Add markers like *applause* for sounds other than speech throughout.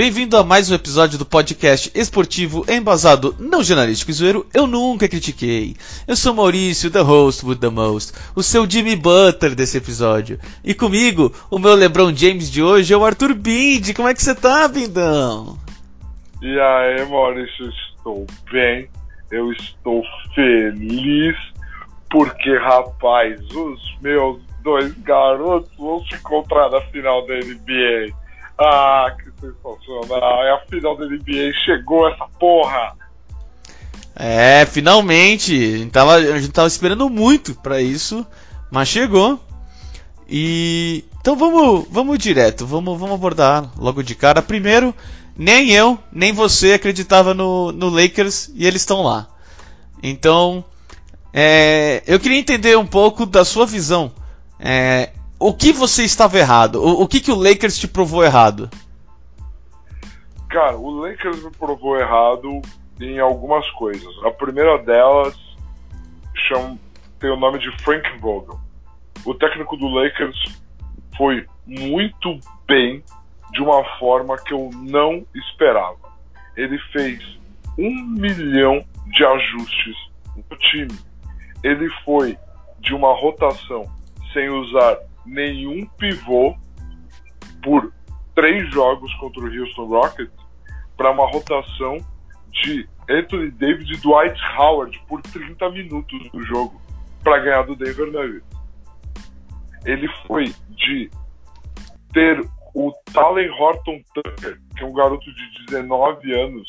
Bem-vindo a mais um episódio do podcast esportivo embasado não jornalístico e zoeiro Eu Nunca Critiquei. Eu sou Maurício, the host with the most, o seu Jimmy Butler desse episódio. E comigo, o meu LeBron James de hoje é o Arthur Bindi. Como é que você tá, Bindão? E aí, Maurício, estou bem, eu estou feliz, porque, rapaz, os meus dois garotos vão se encontrar na final da NBA. Ah, que sensacional! É a final da NBA, chegou essa porra! É, finalmente! A gente tava, a gente tava esperando muito para isso, mas chegou. E então vamos, vamos direto, vamos, vamos abordar logo de cara. Primeiro, nem eu, nem você acreditava no, no Lakers e eles estão lá. Então, é, eu queria entender um pouco da sua visão é, o que você estava errado? O, o, que, que o Lakers te provou errado? Cara, o Lakers me provou errado em algumas coisas. A primeira delas chama, tem o nome de Frank Vogel. O técnico do Lakers foi muito bem de uma forma que eu não esperava. Ele fez um milhão de ajustes no time. Ele foi de uma rotação sem usar nenhum pivô por três jogos contra o Houston Rockets para uma rotação de Anthony Davis e Dwight Howard por 30 minutos do jogo para ganhar do Denver Nuggets. Ele foi de ter o Talen Horton Tucker, que é um garoto de 19 anos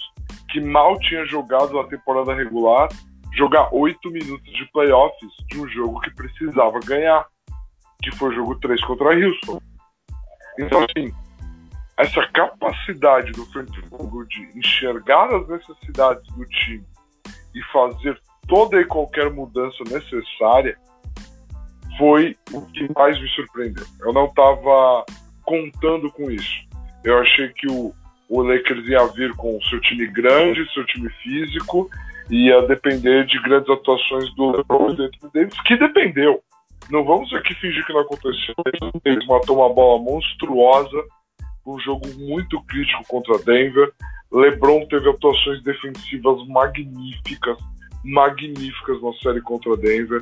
que mal tinha jogado na temporada regular, jogar 8 minutos de playoffs de um jogo que precisava ganhar que foi o jogo 3 contra a Houston. Então, assim, essa capacidade do Frank Vogel de enxergar as necessidades do time e fazer toda e qualquer mudança necessária foi o que mais me surpreendeu. Eu não estava contando com isso. Eu achei que o, o Lakers ia vir com seu time grande, seu time físico, ia depender de grandes atuações do LeBron Davis, que dependeu. Não vamos aqui fingir que não aconteceu. Ele matou uma bola monstruosa, um jogo muito crítico contra Denver. LeBron teve atuações defensivas magníficas, magníficas na série contra Denver.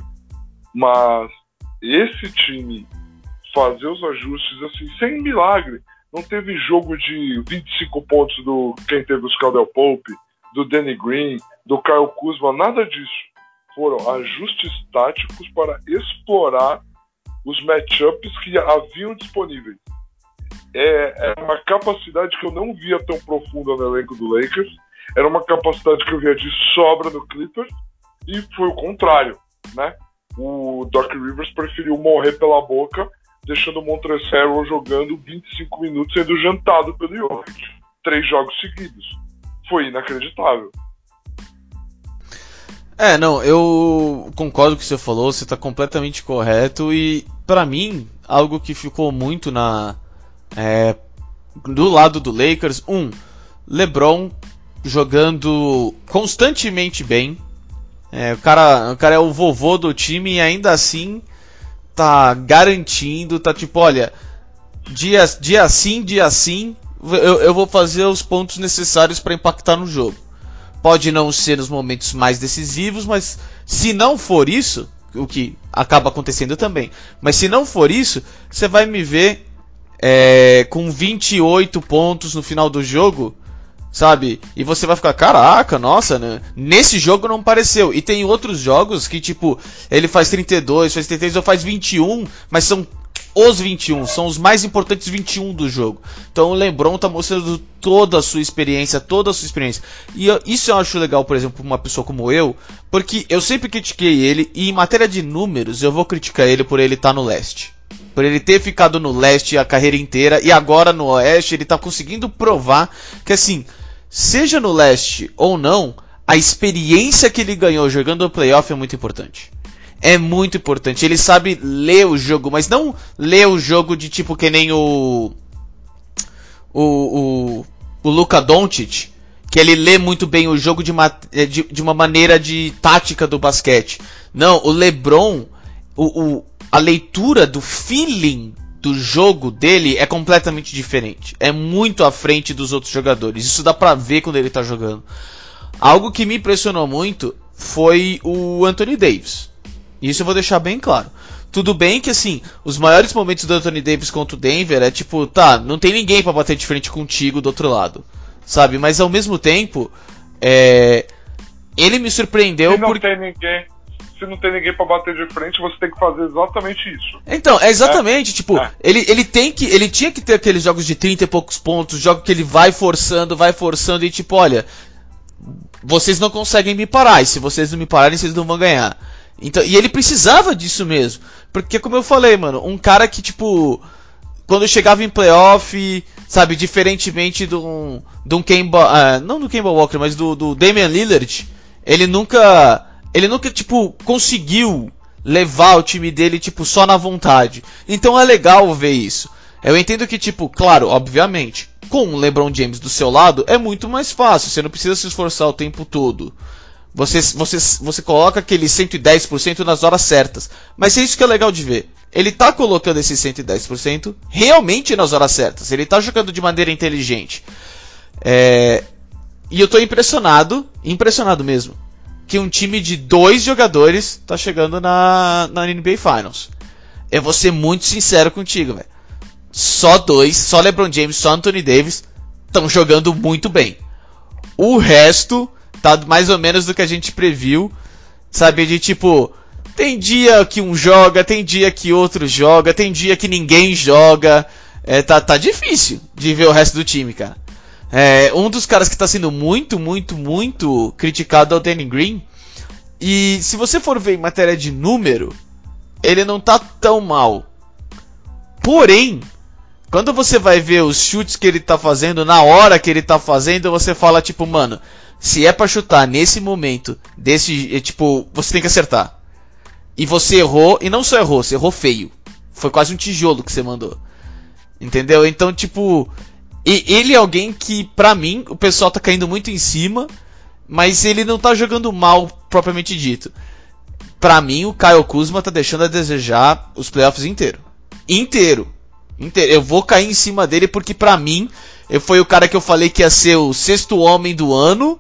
Mas esse time fazer os ajustes assim, sem milagre. Não teve jogo de 25 pontos do quem teve os Caldwell Pope, do Danny Green, do Kyle Kuzma, nada disso foram ajustes táticos para explorar os matchups que haviam disponíveis. É, é, uma capacidade que eu não via tão profunda no elenco do Lakers. Era uma capacidade que eu via de sobra no Clippers e foi o contrário, né? O Doc Rivers preferiu morrer pela boca, deixando o Montrezl jogando 25 minutos sendo jantado pelo Jokic. Três jogos seguidos. Foi inacreditável. É, não, eu concordo com o que você falou, você está completamente correto e para mim algo que ficou muito na é, do lado do Lakers, um, LeBron jogando constantemente bem, é, o cara, o cara é o vovô do time e ainda assim tá garantindo, tá tipo, olha, dia, dia sim, dia sim, eu, eu vou fazer os pontos necessários para impactar no jogo. Pode não ser nos momentos mais decisivos, mas se não for isso, o que acaba acontecendo também, mas se não for isso, você vai me ver é, com 28 pontos no final do jogo, sabe? E você vai ficar, caraca, nossa, né? Nesse jogo não pareceu. E tem outros jogos que, tipo, ele faz 32, faz 33 ou faz 21, mas são os 21, são os mais importantes 21 do jogo. Então o LeBron tá mostrando toda a sua experiência, toda a sua experiência. E eu, isso eu acho legal, por exemplo, uma pessoa como eu, porque eu sempre critiquei ele e em matéria de números eu vou criticar ele por ele estar tá no leste. Por ele ter ficado no leste a carreira inteira e agora no oeste ele tá conseguindo provar que assim, seja no leste ou não, a experiência que ele ganhou jogando o playoff é muito importante é muito importante. Ele sabe ler o jogo, mas não ler o jogo de tipo que nem o. O. o o Luka Doncic, que ele lê muito bem o jogo de uma, eh, de, de uma maneira de tática do basquete. Não, o LeBron, o, o, a leitura do feeling do jogo dele é completamente diferente. É muito à frente dos outros jogadores. Isso dá pra ver quando ele tá jogando. Algo que me impressionou muito foi o Anthony Davis. Isso eu vou deixar bem claro. Tudo bem que assim, os maiores momentos do Anthony Davis contra o Denver é tipo, tá, não tem ninguém para bater de frente contigo do outro lado. Sabe? Mas ao mesmo tempo, é... ele me surpreendeu Se não porque tem ninguém, se não tem ninguém pra bater de frente, você tem que fazer exatamente isso. Então, é exatamente, tipo, É. ele, ele tem que. Ele tinha que ter aqueles jogos de 30 e poucos pontos, jogo que ele vai forçando, vai forçando e tipo, olha, vocês não conseguem me parar, e se vocês não me pararem, vocês não vão ganhar. Então, e ele precisava disso mesmo. Porque como eu falei, mano, um cara que, tipo, quando chegava em playoff, sabe, diferentemente de um, de um Kemba, ah, não do Kemba Walker, mas do, do Damian Lillard, ele nunca, ele nunca, tipo, conseguiu levar o time dele, tipo, só na vontade. Então é legal ver isso. Eu entendo que, tipo, claro, obviamente, com o LeBron James do seu lado é muito mais fácil, você não precisa se esforçar o tempo todo. Você, você, você coloca aquele 110% nas horas certas. Mas é isso que é legal de ver. Ele tá colocando esse 110% realmente nas horas certas. Ele tá jogando de maneira inteligente. É, E eu tô impressionado, impressionado mesmo, que um time de dois jogadores tá chegando na, na NBA Finals. Eu vou ser muito sincero contigo, velho. Só dois, só LeBron James, só Anthony Davis estão jogando muito bem. O resto tá mais ou menos do que a gente previu, sabe? De tipo, tem dia que um joga, tem dia que outro joga, tem dia que ninguém joga. É, tá, tá difícil de ver o resto do time, cara. É, um dos caras que tá sendo muito, muito, muito criticado é o Danny Green. E se você for ver em matéria de número, ele não tá tão mal. Porém, quando você vai ver os chutes que ele tá fazendo, na hora que ele tá fazendo, você fala tipo, mano, se é pra chutar nesse momento, desse, é, tipo, você tem que acertar. E você errou, e não só errou, você errou feio. Foi quase um tijolo que você mandou. Entendeu? Então, tipo, ele é alguém que, pra mim, o pessoal tá caindo muito em cima, mas ele não tá jogando mal, propriamente dito. Pra mim, o Kyle Kuzma tá deixando a desejar os playoffs inteiro. Inteiro. Inteiro. Eu vou cair em cima dele porque, pra mim, foi o cara que eu falei que ia ser o sexto homem do ano.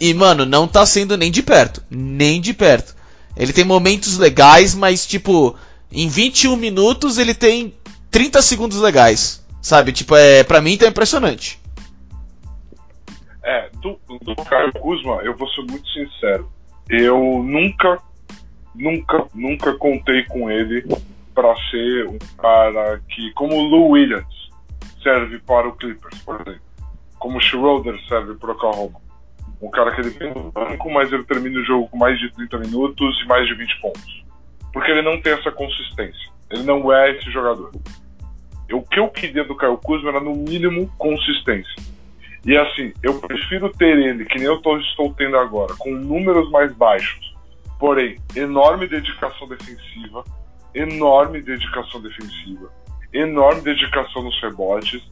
E, mano, não tá sendo nem de perto. Nem de perto. Ele tem momentos legais, mas, tipo, em 21 minutos ele tem 30 segundos legais. Sabe? Tipo, é, pra mim tá impressionante. É, do, do Caio Kuzma, eu vou ser muito sincero. Eu nunca, nunca, nunca contei com ele pra ser um cara que, como o Lou Williams serve para o Clippers, por exemplo. Como o Schroeder serve para o Oklahoma. Um cara que ele vem no banco, mas ele termina o jogo com mais de 30 minutos e mais de 20 pontos. Porque ele não tem essa consistência. Ele não é esse jogador. O que eu queria do Caio Kuzma era, no mínimo, consistência. E assim, eu prefiro ter ele, que nem eu tô- estou tendo agora, com números mais baixos, porém, enorme dedicação defensiva, enorme dedicação defensiva, enorme dedicação nos rebotes,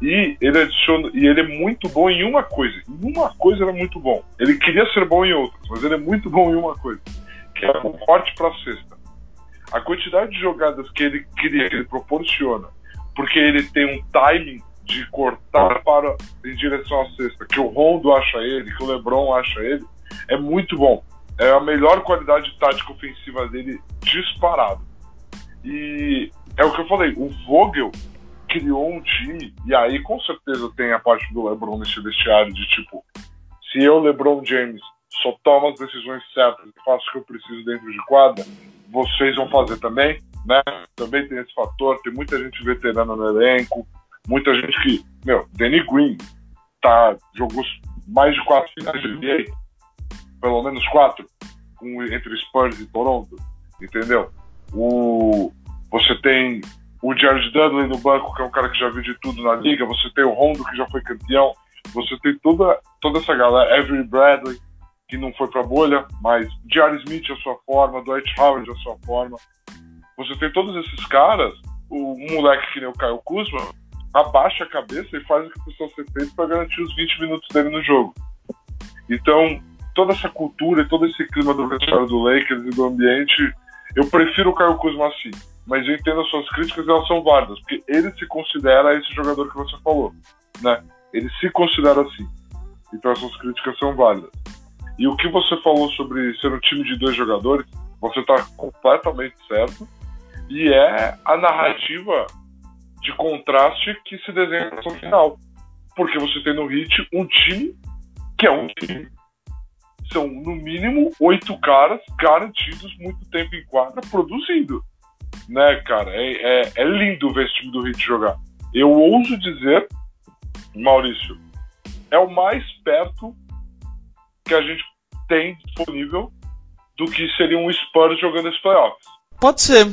e ele adiciona, e ele é muito bom em uma coisa. Em uma coisa é muito bom. Ele queria ser bom em outras, mas ele é muito bom em uma coisa, que é o corte para cesta. A quantidade de jogadas que ele cria, que ele proporciona, porque ele tem um timing de cortar para em direção à cesta, que o Rondo acha ele, que o LeBron acha ele, é muito bom. É a melhor qualidade tática ofensiva dele disparado. E é o que eu falei, o Vogel criou um time, e aí com certeza tem a parte do LeBron nesse vestiário de tipo, se eu, LeBron James, só tomo as decisões certas e faço o que eu preciso dentro de quadra, vocês vão fazer também, né? Também tem esse fator, tem muita gente veterana no elenco, muita gente que, meu, Danny Green tá, jogou mais de quatro finais de NBA, pelo menos quatro, com, entre Spurs e Toronto, entendeu? O, você tem o Jared Dudley no banco, que é um cara que já viu de tudo na liga, você tem o Rondo, que já foi campeão, você tem toda, toda essa galera, Avery Bradley, que não foi pra bolha, mas J.R. Smith a sua forma, Dwight Howard a sua forma. Você tem todos esses caras, o moleque que nem o Caio Kuzma, abaixa a cabeça e faz o que precisa ser feito para garantir os 20 minutos dele no jogo. Então, toda essa cultura e todo esse clima do vestiário do Lakers e do ambiente, eu prefiro o Caio Kuzma assim. Mas eu entendo as suas críticas elas são válidas, porque ele se considera esse jogador que você falou, né? Ele se considera assim. Então essas críticas são válidas. E o que você falou sobre ser um time de dois jogadores, você está completamente certo. E é a narrativa de contraste que se desenha no final. Porque você tem no Hit um time que é um time. São, no mínimo, oito caras garantidos muito tempo em quadra produzindo. Né, cara? É, é, é lindo ver esse time do Hit jogar. Eu ouso dizer, Maurício, é o mais perto que a gente tem disponível do que seria um Spurs jogando esse playoffs. Pode ser.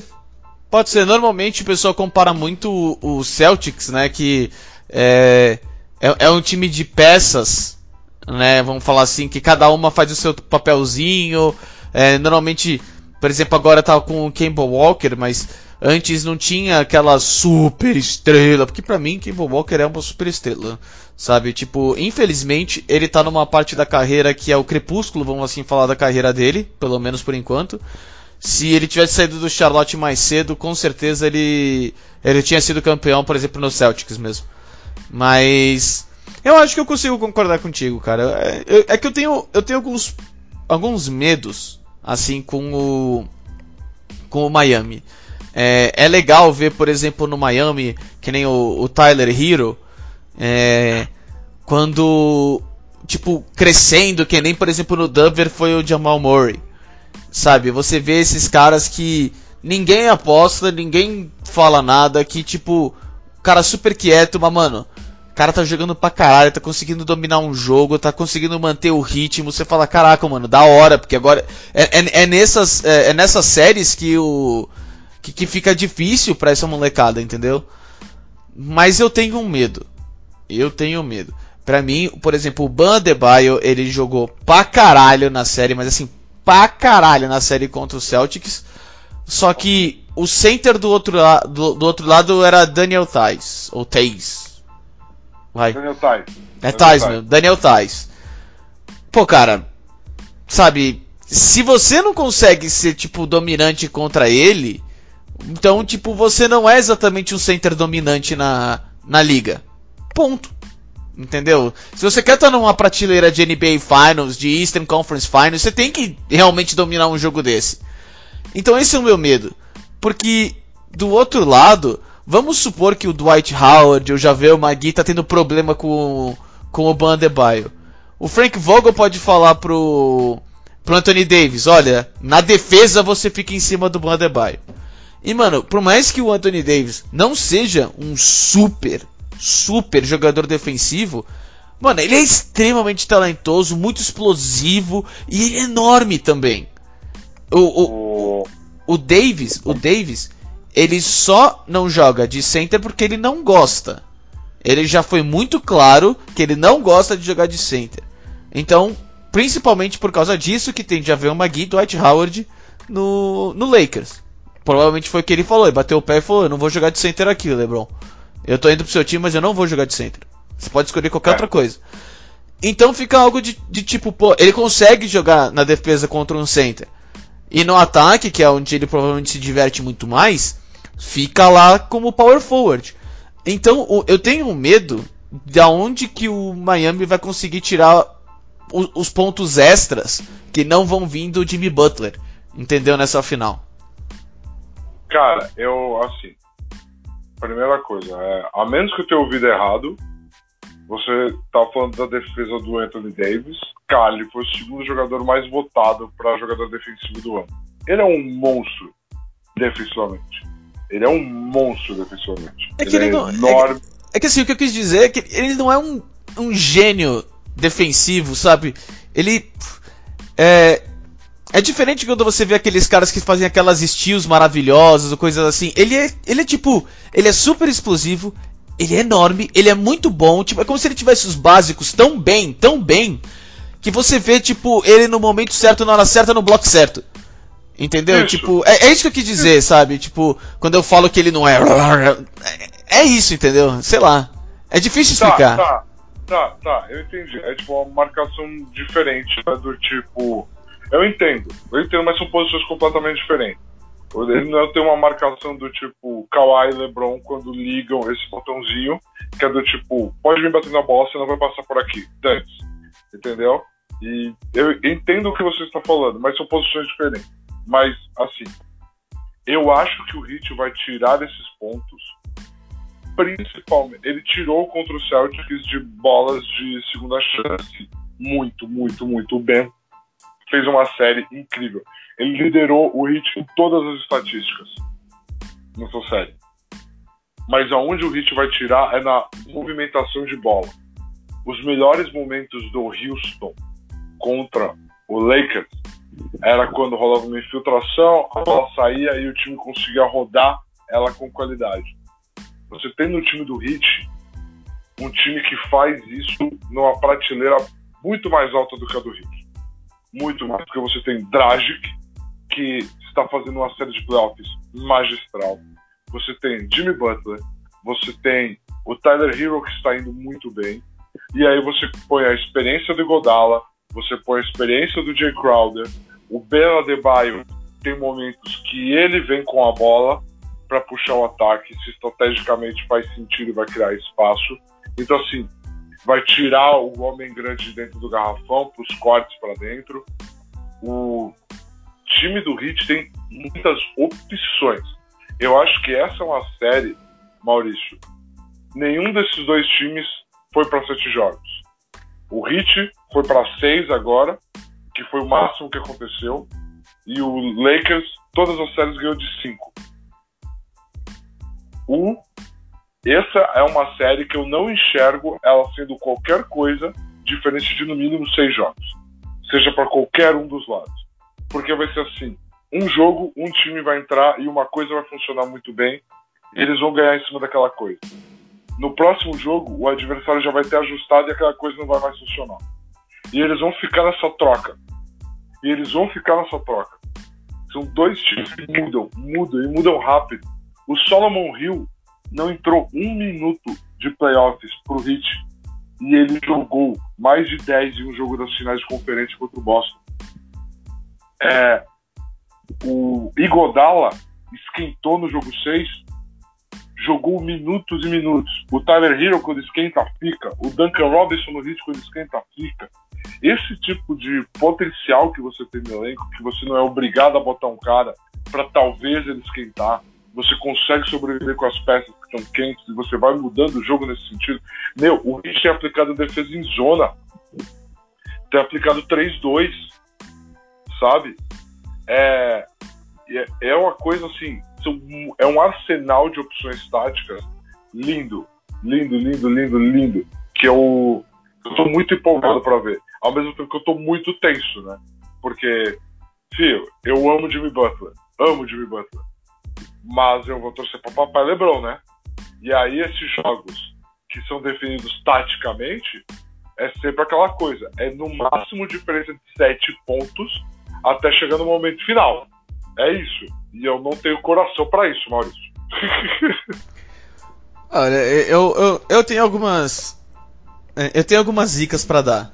Pode ser. Normalmente o pessoal compara muito o Celtics, né? Que é, é, é, um time de peças, né? Vamos falar assim, que cada uma faz o seu papelzinho. É, normalmente, por exemplo, agora tá com o Campbell Walker, mas antes não tinha aquela super estrela. Porque para mim, Campbell Walker é uma super estrela. Sabe? Tipo, infelizmente, ele tá numa parte da carreira que é o crepúsculo, vamos assim falar da carreira dele, pelo menos por enquanto. Se ele tivesse saído do Charlotte mais cedo, com certeza ele ele tinha sido campeão, por exemplo, no Celtics mesmo. Mas eu acho que eu consigo concordar contigo, cara. É, é que eu tenho eu tenho alguns alguns medos assim com o com o Miami. É, é legal ver, por exemplo, no Miami, que nem o, o Tyler Hero, é, quando, tipo, crescendo, que nem, por exemplo, no Denver foi o Jamal Murray. Sabe? Você vê esses caras que ninguém aposta, ninguém fala nada, que, tipo, cara super quieto, mas, mano, cara tá jogando pra caralho, tá conseguindo dominar um jogo, tá conseguindo manter o ritmo. Você fala, caraca, mano, da hora, porque agora. É, é, é nessas, é, é, nessas séries que o. Que, que fica difícil para essa molecada, entendeu? Mas eu tenho um medo. Eu tenho medo. Para mim, por exemplo, o Bandebaio, ele jogou pra caralho na série, mas assim, pra caralho na série contra o Celtics. Só que o center do outro, do, do outro lado era Daniel Tais, ou Tays. Vai. Daniel Tais. É Tais, meu. Daniel Tais. Pô, cara, sabe, se você não consegue ser, tipo, dominante contra ele, então, tipo, você não é exatamente um center dominante na, na liga. Ponto. Entendeu? Se você quer estar numa prateleira de NBA Finals, de Eastern Conference Finals, você tem que realmente dominar um jogo desse. Então esse é o meu medo. Porque do outro lado, vamos supor que o Dwight Howard, o Javel Magui tá tendo problema com, com o Bandebaio. O Frank Vogel pode falar pro, pro Anthony Davis, olha, na defesa você fica em cima do Bandebaio. E mano, por mais que o Anthony Davis não seja um super super jogador defensivo. Mano, ele é extremamente talentoso, muito explosivo e ele é enorme também. O, o, o Davis, o Davis, ele só não joga de center porque ele não gosta. Ele já foi muito claro que ele não gosta de jogar de center. Então, principalmente por causa disso que tem Javel Magui e Dwight Howard no, no Lakers. Provavelmente foi o que ele falou. Ele bateu o pé e falou: Eu não vou jogar de center aqui, LeBron. Eu tô indo pro seu time, mas eu não vou jogar de center. Você pode escolher qualquer é. outra coisa. Então fica algo de, de, tipo, pô, ele consegue jogar na defesa contra um center. E no ataque, que é onde ele provavelmente se diverte muito mais, fica lá como power forward. Então eu tenho medo de onde que o Miami vai conseguir tirar os pontos extras que não vão vir do Jimmy Butler. Entendeu? Nessa final. Cara, eu, assim, primeira coisa, é, a menos que eu tenha ouvido errado, você tá falando da defesa do Anthony Davis. Cara, ele foi o segundo jogador mais votado para jogador defensivo do ano. Ele é um monstro defensivamente. Ele é um monstro defensivamente. É que ele, ele é não, enorme. É que, é que, assim, o que eu quis dizer é que ele não é um, um gênio defensivo, sabe? Ele. É, é diferente quando você vê aqueles caras que fazem aquelas estilos maravilhosas ou coisas assim. Ele é, ele é tipo, ele é super explosivo, ele é enorme, ele é muito bom, tipo, é como se ele tivesse os básicos tão bem, tão bem, que você vê, tipo, ele no momento certo, na hora certa, no bloco certo. Entendeu? Isso. Tipo, é, é, isso que eu quis dizer, sabe? Tipo, quando eu falo que ele não é. é isso, entendeu? Sei lá. É difícil explicar. Tá, tá, tá, tá, eu entendi. É tipo uma marcação diferente, né? Do tipo. Eu entendo, eu entendo, mas são posições completamente diferentes. Ele não tem uma marcação do tipo Kawhi e LeBron quando ligam esse botãozinho, que é do tipo, pode vir bater na bola, você não vai passar por aqui. Dance. Entendeu? E eu entendo o que você está falando, mas são posições diferentes. Mas, assim, eu acho que o Hit vai tirar desses pontos, principalmente. Ele tirou contra o Celtics de bolas de segunda chance. Muito, muito, muito. O Ben fez uma série incrível. Ele liderou o Hit em todas as estatísticas na sua série. Mas aonde o Hit vai tirar é na movimentação de bola. Os melhores momentos do Houston contra o Lakers era quando rolava uma infiltração, a bola saía e o time conseguia rodar ela com qualidade. Você tem no time do Heat um time que faz isso numa prateleira muito mais alta do que a do Heat. Muito mais, porque você tem Dragic, que está fazendo uma série de playoffs magistral. Você tem Jimmy Butler, você tem o Tyler Hero que está indo muito bem. E aí você põe a experiência do Godala, você põe a experiência do Jay Crowder, o Ben Adebayo tem momentos que ele vem com a bola para puxar o ataque, se estrategicamente faz sentido, vai criar espaço. Então, assim, vai tirar o homem grande de dentro do garrafão para os cortes para dentro. O time do Heat tem muitas opções. Eu acho que essa é uma série, Maurício. Nenhum desses dois times foi para sete jogos. O Heat foi para seis agora, que foi o máximo que aconteceu. E o Lakers, todas as séries ganhou de cinco. O, essa é uma série que eu não enxergo ela sendo qualquer coisa diferente de no mínimo seis jogos. Seja para qualquer um dos lados. Porque vai ser assim: um jogo, um time vai entrar e uma coisa vai funcionar muito bem. E eles vão ganhar em cima daquela coisa no próximo jogo o adversário já vai ter ajustado e aquela coisa não vai mais funcionar. E eles vão ficar nessa troca. E eles vão ficar nessa troca. São dois times que mudam, mudam e mudam rápido. O Solomon Hill não entrou um minuto de playoffs pro Heat e ele jogou mais de 10 em um jogo das finais de conferência contra o Boston. É, o Igodala esquentou no jogo 6 jogou minutos e minutos. O Tyler Hero, quando esquenta, fica. O Duncan Robinson no Heat, quando esquenta, fica. Esse tipo de potencial que você tem no elenco, que você não é obrigado a botar um cara para talvez ele esquentar, você consegue sobreviver com as peças que estão quentes e você vai mudando o jogo nesse sentido. Meu, o Heat tem aplicado defesa em zona. Tem aplicado 3-2, sabe? É, é uma coisa assim, é um arsenal de opções táticas lindo, lindo, lindo, lindo, lindo, que eu, eu tô muito empolgado para ver. Ao mesmo tempo que eu tô muito tenso, né? Porque, filho, eu amo Jimmy Butler, amo Jimmy Butler, mas eu vou torcer para papai LeBron, né? E aí esses jogos que são definidos taticamente é sempre aquela coisa, é no máximo diferença de sete pontos até chegar no momento final. É isso. E eu não tenho coração para isso, Maurício. *laughs* Olha, eu, eu, eu tenho algumas. É, eu tenho algumas dicas para dar.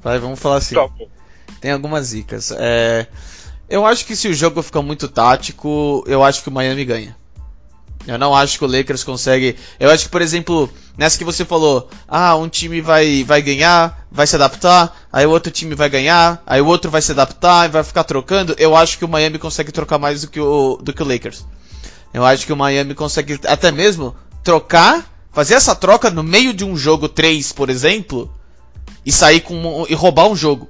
Vai, vamos falar assim. Tá tem algumas dicas. É, eu acho que se o jogo ficar muito tático, eu acho que o Miami ganha. Eu não acho que o Lakers consegue. Eu acho que, por exemplo, nessa que você falou, ah, um time vai, vai ganhar, vai se adaptar, aí o outro time vai ganhar, aí o outro vai se adaptar e vai ficar trocando. Eu acho que o Miami consegue trocar mais do que o, do que o Lakers. Eu acho que o Miami consegue até mesmo trocar, fazer essa troca no meio de um jogo 3, por exemplo, e sair com e roubar um jogo.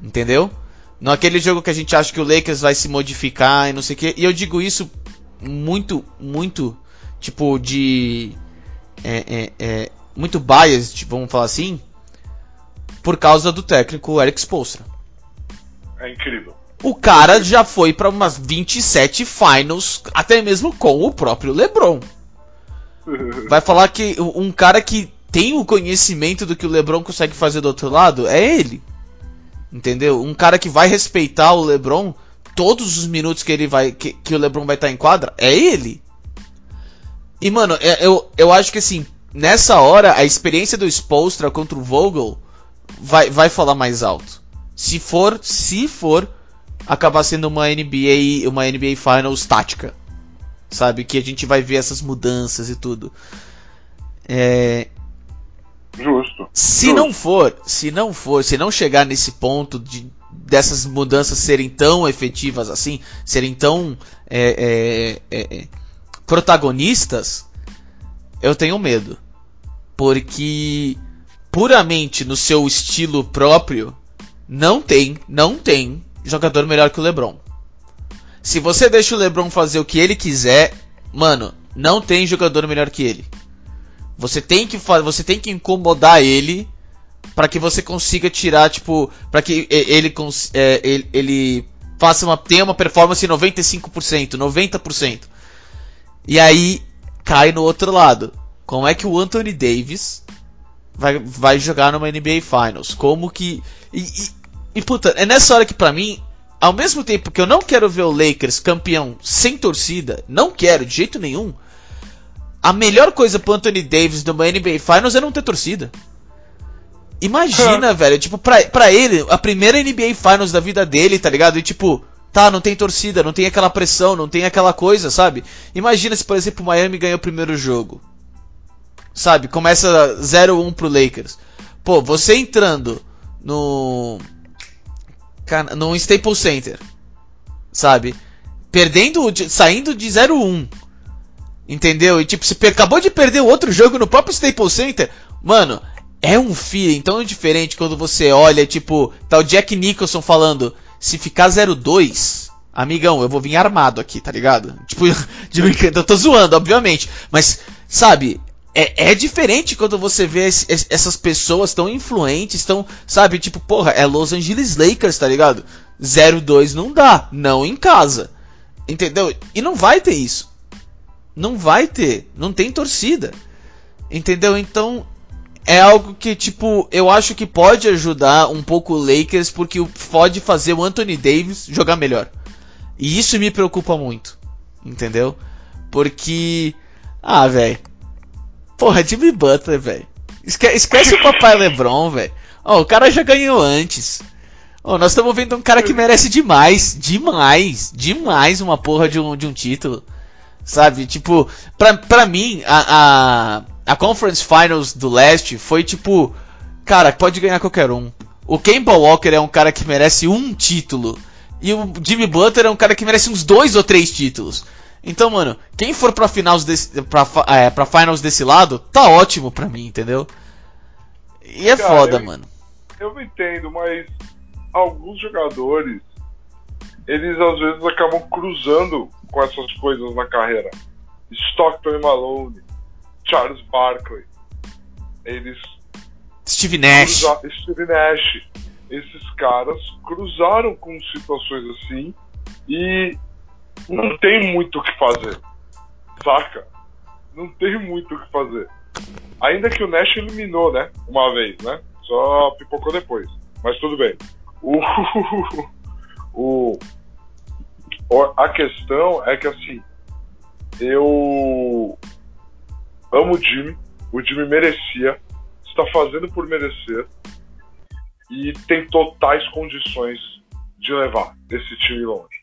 Entendeu? Naquele jogo que a gente acha que o Lakers vai se modificar e não sei o que. E eu digo isso muito, muito, tipo, de. É, é, é, muito biased, vamos falar assim, por causa do técnico Eric Spoelstra. É incrível. O cara já foi para umas 27 finals, até mesmo com o próprio LeBron. *laughs* Vai falar que um cara que tem o conhecimento do que o LeBron consegue fazer do outro lado é ele. Entendeu? Um cara que vai respeitar o LeBron todos os minutos que ele vai que, que o LeBron vai estar em quadra é ele. E, mano, é, eu, eu acho que assim, nessa hora, a experiência do Spolstra contra o Vogel vai, vai falar mais alto. Se for, se for, acabar sendo uma NBA, uma NBA Finals tática. Sabe? Que a gente vai ver essas mudanças e tudo. É, Justo. se Justo. não for, se não for, se não chegar nesse ponto de dessas mudanças serem tão efetivas assim, serem tão é, é, é, é, protagonistas, eu tenho medo. Porque puramente no seu estilo próprio, não tem, não tem jogador melhor que o LeBron. Se você deixa o LeBron fazer o que ele quiser, mano, não tem jogador melhor que ele. Você tem que você tem que incomodar ele para que você consiga tirar, tipo, para que ele, é, ele ele faça uma tenha uma performance 95%, 90%. E aí cai no outro lado. Como é que o Anthony Davis vai, vai jogar numa NBA Finals? Como que e, e, e, puta, é nessa hora que pra mim, ao mesmo tempo que eu não quero ver o Lakers campeão sem torcida, não quero de jeito nenhum. A melhor coisa pro Anthony Davis numa NBA Finals é não ter torcida. Imagina, *laughs* velho, tipo, pra, pra ele, a primeira NBA Finals da vida dele, tá ligado? E tipo, tá, não tem torcida, não tem aquela pressão, não tem aquela coisa, sabe? Imagina se, por exemplo, o Miami ganha o primeiro jogo. Sabe? Começa 0-1 pro Lakers. Pô, você entrando no. No Staples Center. Sabe? Perdendo. de- saindo de 0-1. Entendeu? E tipo, per- acabou de perder o outro jogo no próprio Staples Center. Mano, é um feeling tão diferente quando você olha, tipo, tá o Jack Nicholson falando, se ficar 0-2, amigão, eu vou vir armado aqui, tá ligado? Tipo, *laughs* de brincadeira, eu tô zoando, obviamente. Mas, sabe, é, é diferente quando você vê esse- essas pessoas tão influentes, tão, sabe, tipo, porra, é Los Angeles Lakers, tá ligado? 0-2 não dá, não em casa. Entendeu? E não vai ter isso. Não vai ter. Não tem torcida. Entendeu? Então, é algo que, tipo, eu acho que pode ajudar um pouco o Lakers, porque pode fazer o Anthony Davis jogar melhor. E isso me preocupa muito. Entendeu? Porque. Ah, velho. Porra, Jimmy Butler, velho. Esque esquece o papai *laughs* LeBron, velho. Ó, o cara já ganhou antes. Ó, nós estamos vendo um cara que merece demais, demais, demais uma porra de um, de um título. Sabe? Tipo, pra, pra mim, a, a, a Conference Finals do leste foi tipo. Cara, pode ganhar qualquer um. O Kemba Walker é um cara que merece um título. E o Jimmy Butler é um cara que merece uns dois ou três títulos. Então, mano, quem for pra finals desse, pra, é, pra finals desse lado, tá ótimo pra mim, entendeu? E é Cara, foda, eu- mano. Eu não entendo, mas alguns jogadores, eles às vezes acabam cruzando com essas coisas na carreira. Stockton e Malone, Charles Barkley, eles Steve Nash. cruza- Steve Nash, esses caras cruzaram com situações assim e não tem muito o que fazer, saca? Não tem muito o que fazer. Ainda que o Nash eliminou, né? Uma vez, né? Só pipocou depois. Mas tudo bem. O, *laughs* o, a questão é que assim, eu amo o Jimmy, o Jimmy merecia, está fazendo por merecer e tem totais condições de levar esse time longe.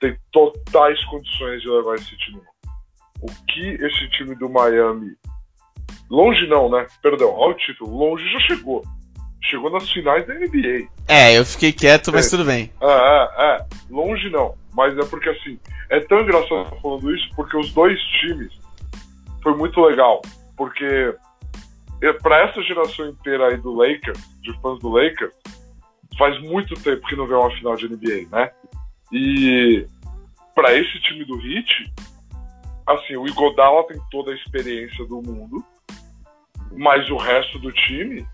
Tem totais condições de levar esse time. O que esse time do Miami. Longe não, né? Perdão, ao título, longe já chegou. Chegou nas finais da NBA. É, eu fiquei quieto, mas É. tudo bem. É, é, é. Longe não. Mas é porque assim, é tão engraçado falando isso porque os dois times foi muito legal. Porque é, pra essa geração inteira aí do Lakers, de fãs do Lakers, faz muito tempo que não vê uma final de NBA, né? E pra esse time do Heat, assim, o Igodala tem toda a experiência do mundo, mas o resto do time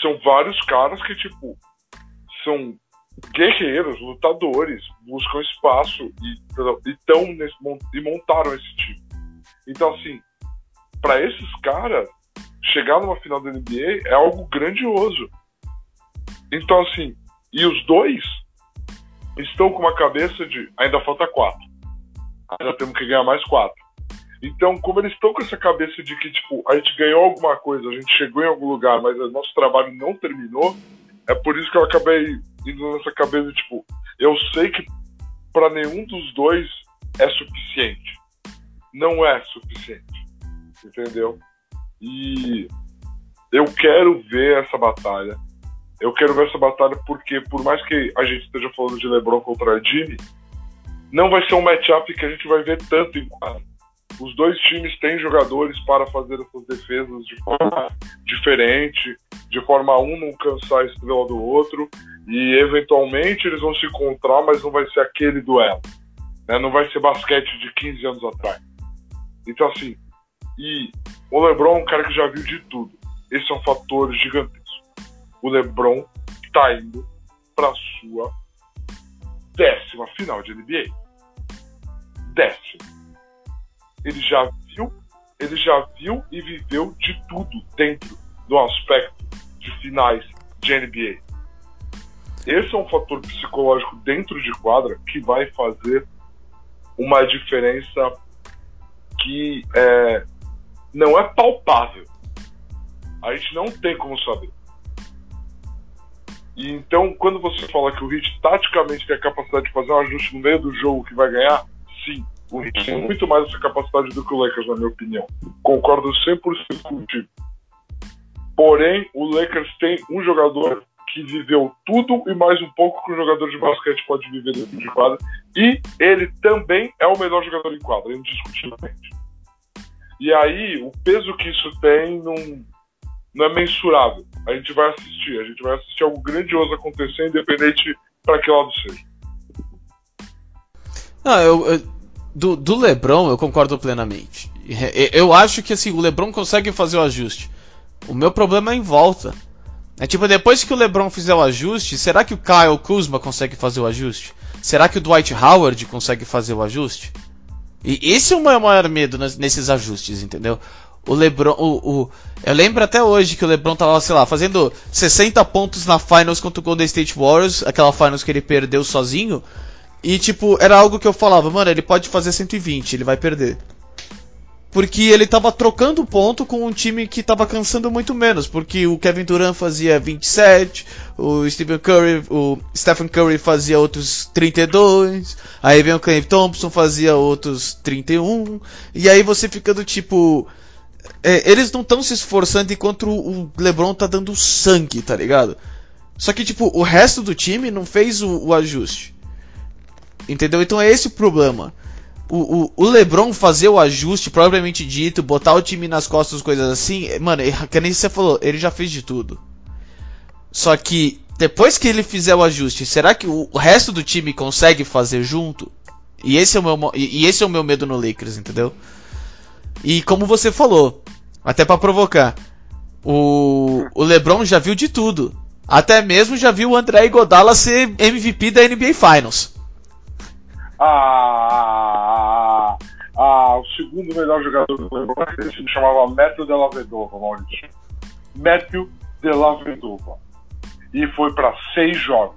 são vários caras que, tipo, são guerreiros, lutadores, buscam espaço e, e, tão nesse, e montaram esse time. Então, assim, para esses caras, chegar numa final da NBA é algo grandioso. Então, assim, e os dois estão com uma cabeça de ainda falta quatro. Ainda temos que ganhar mais quatro. Então, como eles estão com essa cabeça de que, tipo, a gente ganhou alguma coisa, a gente chegou em algum lugar, mas o nosso trabalho não terminou, é por isso que eu acabei indo nessa cabeça, tipo, eu sei que para nenhum dos dois é suficiente. Não é suficiente. Entendeu? E eu quero ver essa batalha. Eu quero ver essa batalha porque, por mais que a gente esteja falando de LeBron contra Jimmy, não vai ser um matchup que a gente vai ver tanto em quadro. Os dois times têm jogadores para fazer essas defesas de forma diferente, de forma a um não cansar a estrela do outro, e eventualmente eles vão se encontrar, mas não vai ser aquele duelo. Né? Não vai ser basquete de 15 anos atrás. Então, assim, e o LeBron é um cara que já viu de tudo. Esse é um fator gigantesco. O LeBron está indo para sua décima final de NBA. Décima. Ele já viu, ele já viu e viveu de tudo dentro do aspecto de finais de NBA. Esse é um fator psicológico dentro de quadra que vai fazer uma diferença que é, não é palpável. A gente não tem como saber. E então, quando você fala que o Heat taticamente tem a capacidade de fazer um ajuste no meio do jogo que vai ganhar, sim, o Heat tem muito mais essa capacidade do que o Lakers, na minha opinião. Concordo 100% contigo. Porém, o Lakers tem um jogador que viveu tudo e mais um pouco que um jogador de basquete pode viver dentro de quadra. E ele também é o melhor jogador em quadra, indiscutivelmente. E aí, o peso que isso tem não, não é mensurável. A gente vai assistir, a gente vai assistir algo grandioso acontecer, independente para que lado seja. Não, eu, eu, do, do LeBron eu concordo plenamente. Eu acho que assim, o LeBron consegue fazer o ajuste. O meu problema é em volta. É tipo, depois que o LeBron fizer o ajuste, será que o Kyle Kuzma consegue fazer o ajuste? Será que o Dwight Howard consegue fazer o ajuste? E esse é o meu maior medo nesses ajustes, entendeu? O LeBron, o, o, eu lembro até hoje que o LeBron tava, sei lá, fazendo 60 pontos na Finals contra o Golden State Warriors, aquela Finals que ele perdeu sozinho. E tipo, era algo que eu falava, mano, ele pode fazer 120, ele vai perder. Porque ele tava trocando ponto com um time que tava cansando muito menos. Porque o Kevin Durant fazia 27, o Stephen Curry, o Stephen Curry fazia outros 32, aí vem o Clay Thompson fazia outros 31, e aí você fica do tipo. É, eles não estão se esforçando enquanto o LeBron tá dando sangue, tá ligado? Só que, tipo, o resto do time não fez o, o ajuste. Entendeu? Então é esse o problema o, o, o, LeBron fazer o ajuste, propriamente dito, botar o time nas costas, coisas assim, mano, que nem você falou, ele já fez de tudo. Só que depois que ele fizer o ajuste, será que o, o resto do time consegue fazer junto? E esse é o meu, e, e esse é o meu medo no Lakers, entendeu? E como você falou, até para provocar, o, o LeBron já viu de tudo. Até mesmo já viu o André Iguodala ser MVP da NBA Finals. Ah, ah, o segundo melhor jogador do LeBron se chamava Matthew Della Vedova, Maurício. Matthew Della Vedova. E foi para seis jogos.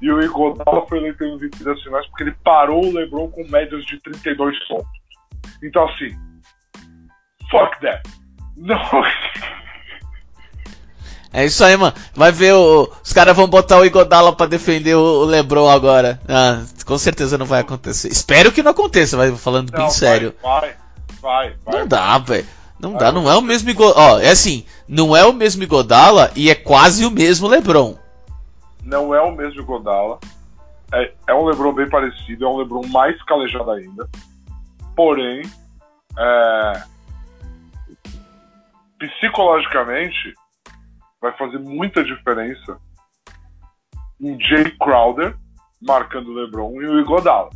E o Iguodala foi eleito MVP das finais porque ele parou o LeBron com médias de 32 pontos. Então, assim, fuck that. Não. É isso aí, mano. Vai ver o. Os caras vão botar o Igodala pra defender o Lebron agora. Ah, com certeza não vai acontecer. Espero que não aconteça, vai falando não, bem vai, sério. Vai, vai, vai. Não dá, velho. Não vai, dá, não é o mesmo Igodala. Ó, é assim, não é o mesmo Igodala e é quase o mesmo Lebron. Não é o mesmo Igodala. É, é um Lebron bem parecido, é um Lebron mais calejado ainda. Porém, é... psicologicamente, vai fazer muita diferença em Jay Crowder marcando o LeBron e o Igodala.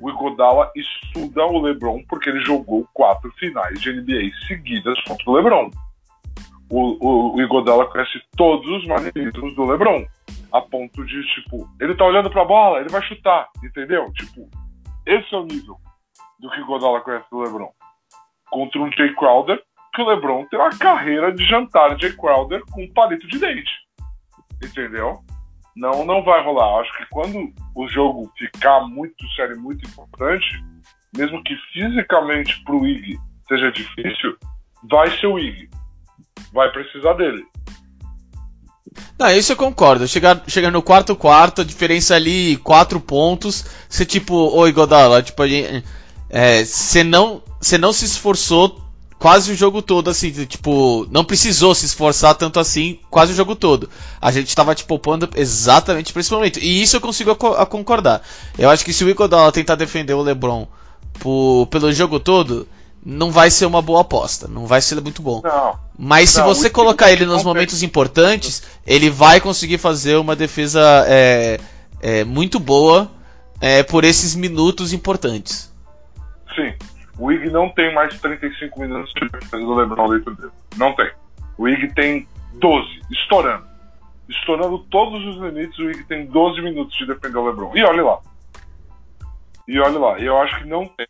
O Igodala estuda o LeBron porque ele jogou quatro finais de NBA seguidas contra o LeBron. O, o, o Igodala conhece todos os maneirismos do LeBron, a ponto de, tipo, ele tá olhando pra bola, ele vai chutar, entendeu? Tipo, esse é o nível do que o Igodala conhece do LeBron. Contra um Jay Crowder que o LeBron tem uma carreira de jantar de Crowder com palito de dente. Entendeu? Não, não vai rolar. Acho que quando o jogo ficar muito sério, muito importante, mesmo que fisicamente pro Ig seja difícil, vai ser o Ig. Vai precisar dele. Não, isso eu concordo. Chegar, chegar no quarto quarto, a diferença ali, quatro pontos. Você tipo, oi Godala, tipo, é, você não, você não se esforçou quase o jogo todo, assim, tipo, não precisou se esforçar tanto assim, quase o jogo todo. A gente tava te poupando exatamente para esse momento. E isso eu consigo concordar. Eu acho que se o Iguodala tentar defender o LeBron por, pelo jogo todo, não vai ser uma boa aposta, não vai ser muito bom. Não. Mas se Não, você o colocar ele nos momentos importantes, ele vai conseguir fazer uma defesa é, é, muito boa é, por esses minutos importantes. Sim. O Ig não tem mais 35 minutos de defesa do LeBron dentro dele. Não tem. O Ig tem 12, estourando. Estourando todos os limites, o Ig tem 12 minutos de defender o LeBron. E olhe lá. E olhe lá. Eu acho que não tem.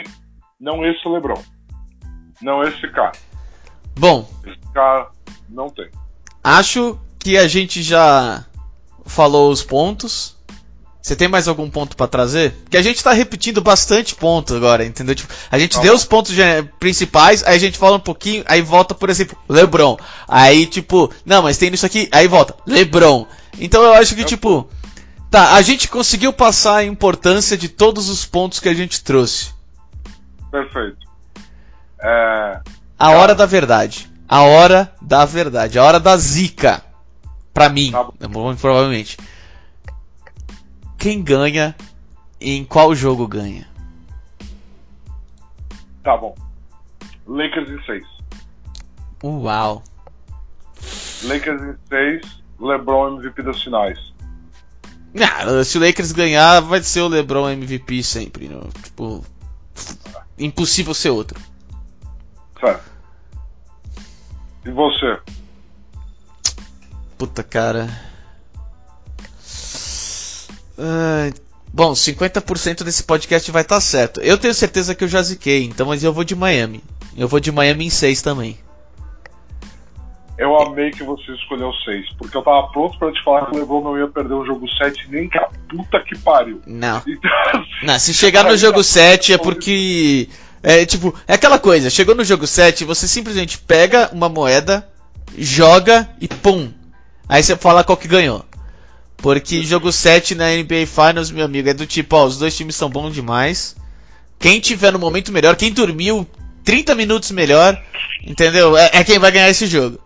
Não esse LeBron. Não esse cara. Bom, Esse cara não tem. acho que a gente já falou os pontos. Você tem mais algum ponto pra trazer? Porque a gente tá repetindo bastante ponto agora, entendeu? Tipo, a gente Tá deu os pontos principais, aí a gente fala um pouquinho, aí volta, por exemplo, LeBron. Aí, tipo, não, mas tem isso aqui, aí volta, LeBron. Então eu acho que, tipo, tá, a gente conseguiu passar a importância de todos os pontos que a gente trouxe. Perfeito. É, A hora da verdade. A hora da verdade. A hora da zica. Pra mim, Tá provavelmente. Quem ganha e em qual jogo ganha? tá bom. Lakers em 6. Uau. Lakers em 6. LeBron MVP das finais. Ah, se o Lakers ganhar, vai ser o LeBron MVP sempre. né? Tipo, impossível ser outro. Certo. E você? Puta cara. Ai, bom, 50% desse podcast vai estar certo. Eu tenho certeza que eu já ziquei, então mas eu vou de Miami. Eu vou de Miami em 6 também. Eu amei que você escolheu 6, porque eu tava pronto pra te falar que o LeBron não ia perder o jogo 7 nem que a puta que pariu. Não. *laughs* Então, assim, Não, se chegar no jogo 7 é porque. É tipo, é aquela coisa, chegou no jogo 7, você simplesmente pega uma moeda, joga e pum. Aí você fala qual que ganhou. Porque jogo 7 na NBA Finals, meu amigo, é do tipo, ó, os dois times são bons demais. Quem tiver no momento melhor, quem dormiu 30 minutos melhor, entendeu? É, é quem vai ganhar esse jogo.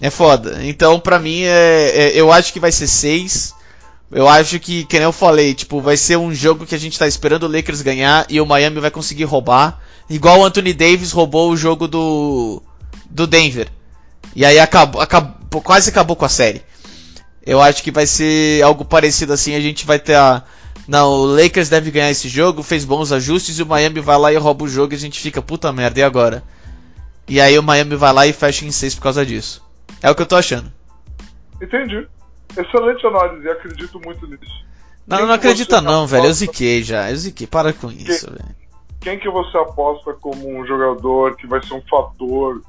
É foda. Então, pra mim, é, é- eu acho que vai ser 6. Eu acho que, nem eu falei, tipo, vai ser um jogo que a gente tá esperando o Lakers ganhar e o Miami vai conseguir roubar. Igual o Anthony Davis roubou o jogo do. do Denver. E aí acabou, acabou, quase acabou com a série. Eu acho que vai ser algo parecido assim, a gente vai ter a. Não, o Lakers deve ganhar esse jogo, fez bons ajustes e o Miami vai lá e rouba o jogo e a gente fica, puta merda, e agora? E aí o Miami vai lá e fecha em 6 por causa disso. É o que eu tô achando. entendi. Excelente análise, e acredito muito nisso. Não, Quem não acredita não, velho. Eu aposta? ziquei já. Eu ziquei. Para com isso, velho. Quem que você aposta como um jogador que vai ser um fator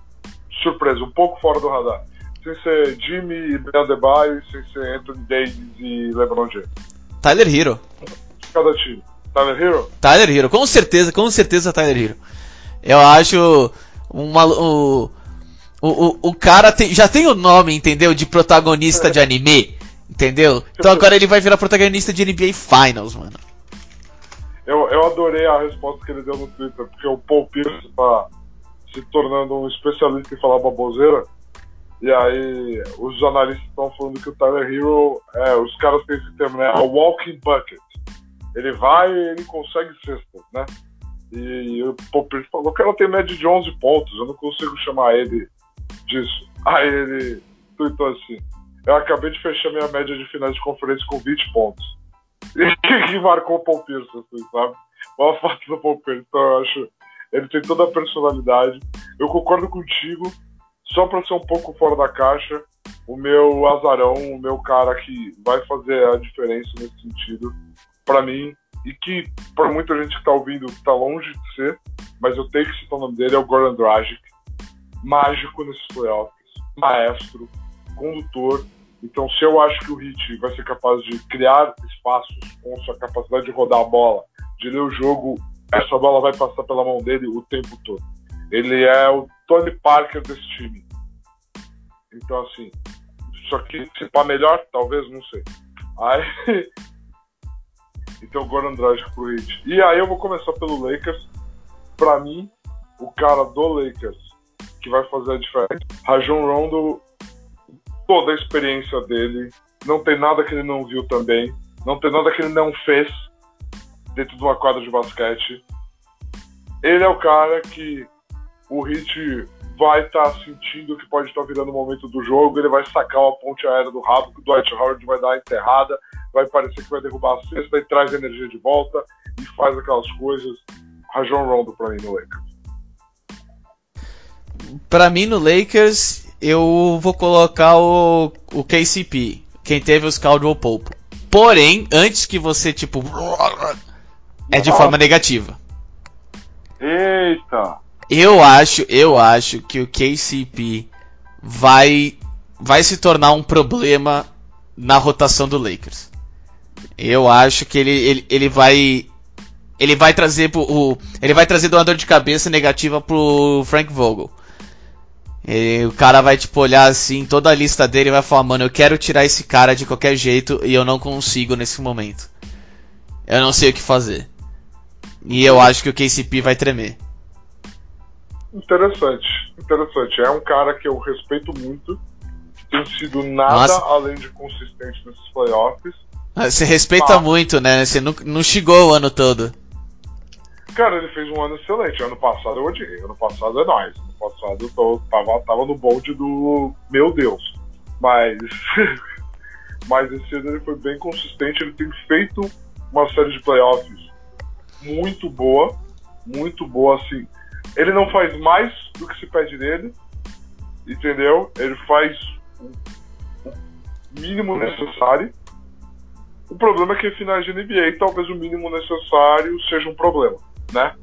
surpresa, um pouco fora do radar? Sem ser Jimmy e Ben Adebayo, sem ser Anthony Davis e LeBron James. Tyler Hero. Cada time. Tyler Hero? Tyler Hero. Com certeza, com certeza Tyler Hero. Eu acho uma, o, o, o, cara tem, já tem o nome, entendeu? De protagonista de anime. Entendeu? Então agora ele vai virar protagonista de NBA Finals, mano. Eu, eu adorei a resposta que ele deu no Twitter, porque o Paul Pierce tá se tornando um especialista em falar baboseira. E aí os analistas estão falando que o Tyler Hero, é, os caras têm esse termo, né? A walking bucket. Ele vai e ele consegue cestas, né? E o Pierce falou que ela tem média de 11 pontos, eu não consigo chamar ele disso. Aí ele tweetou assim: Eu acabei de fechar minha média de finais de conferência com 20 pontos. *laughs* E marcou o Paul Pierce, assim, sabe? Uma foto do Pierce, então eu acho. Ele tem toda a personalidade. Eu concordo contigo, só pra ser um pouco fora da caixa, o meu azarão, o meu cara que vai fazer a diferença nesse sentido, pra mim, e que pra muita gente que tá ouvindo tá longe de ser, mas eu tenho que citar o nome dele, é o Goran Dragic. Mágico nesses playoffs, maestro, condutor. Então, se eu acho que o Heat vai ser capaz de criar espaços com sua capacidade de rodar a bola, de ler o jogo essa bola vai passar pela mão dele o tempo todo. Ele é o Tony Parker desse time. Então, assim, só que se pá melhor, talvez, não sei. Aí. *laughs* então, Goran Dragic pro Heat. E aí eu vou começar pelo Lakers. Pra mim, o cara do Lakers que vai fazer a diferença. Rajon Rondo, toda a experiência dele, não tem nada que ele não viu também, não tem nada que ele não fez dentro de uma quadra de basquete. Ele é o cara que o Hit vai estar tá sentindo que pode estar tá virando o momento do jogo, ele vai sacar uma ponte aérea do rabo, que o Dwight Howard vai dar a enterrada, vai parecer que vai derrubar a cesta e traz a energia de volta e faz aquelas coisas. Rajon Rondo pra mim no Lakers. Pra mim no Lakers, eu vou colocar o, o KCP, quem teve os Caldwell Pope. Porém, antes que você, tipo, *laughs* é de forma negativa. Eita! Eu acho, eu acho que o KCP vai vai se tornar um problema na rotação do Lakers. Eu acho que ele, ele, ele vai ele vai trazer o ele vai trazer uma dor de cabeça negativa pro Frank Vogel. E o cara vai tipo olhar assim toda a lista dele e vai falar, mano, eu quero tirar esse cara de qualquer jeito e eu não consigo nesse momento. Eu não sei o que fazer. E eu acho que o KCP vai tremer. Interessante, interessante. É um cara que eu respeito muito. Tem sido nada Nossa. além de consistente nesses playoffs. Ah, você respeita Mas... muito, né? Você não, não chegou o ano todo. Cara, ele fez um ano excelente. Ano passado eu odiei. Ano passado é nóis. Ano passado eu tô, tava, tava no bonde do meu Deus. Mas. *laughs* Mas esse ano ele foi bem consistente. Ele tem feito uma série de playoffs muito boa. Muito boa, assim. Ele não faz mais do que se pede dele, entendeu? Ele faz o, mínimo necessário. O problema é que finais de NBA, talvez o mínimo necessário seja um problema, né?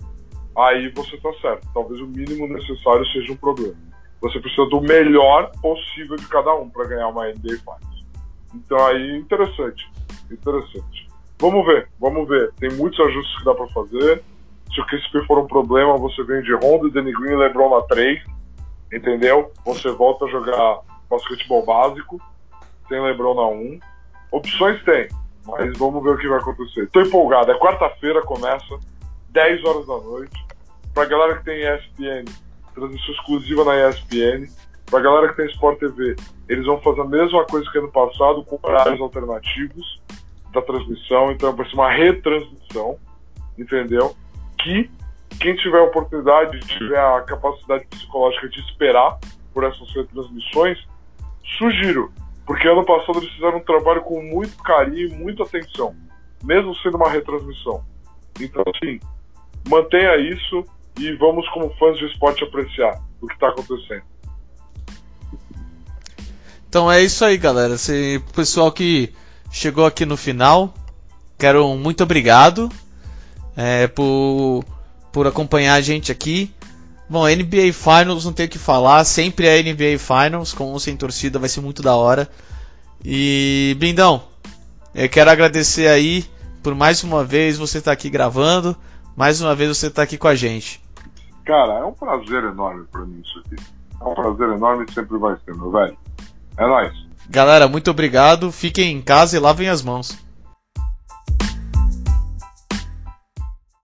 Aí você tá certo. Talvez o mínimo necessário seja um problema. Você precisa do melhor possível de cada um para ganhar uma NBA Finals. Então aí, interessante. Interessante. Vamos ver, vamos ver. Tem muitos ajustes que dá para fazer. Se o KCP for um problema, você vem de Rondo, Danny Green e LeBron na 3, entendeu? Você volta a jogar basquetebol básico, tem LeBron na 1. Opções tem, mas vamos ver o que vai acontecer. Tô empolgado, é quarta-feira, começa, 10 horas da noite. Pra galera que tem ESPN, transmissão exclusiva na ESPN. Pra galera que tem Sport TV, eles vão fazer a mesma coisa que ano passado, com horários alternativos da transmissão, então vai ser uma retransmissão, entendeu? Que quem tiver a oportunidade, tiver a capacidade psicológica de esperar por essas retransmissões, sugiro, porque ano passado eles fizeram um trabalho com muito carinho e muita atenção, mesmo sendo uma retransmissão. Então, assim, mantenha isso e vamos, como fãs de esporte, apreciar o que está acontecendo. Então é isso aí, galera. Se pessoal que chegou aqui no final, quero um muito obrigado é, por, por acompanhar a gente aqui. Bom, NBA Finals não tem o que falar, sempre é NBA Finals, com ou sem torcida, vai ser muito da hora. E, Brindão, eu quero agradecer aí por mais uma vez você estar tá aqui gravando, mais uma vez você estar tá aqui com a gente. Cara, é um prazer enorme para mim isso aqui. É um prazer enorme e sempre vai ser, meu velho. É nóis. Galera, muito obrigado, fiquem em casa e lavem as mãos.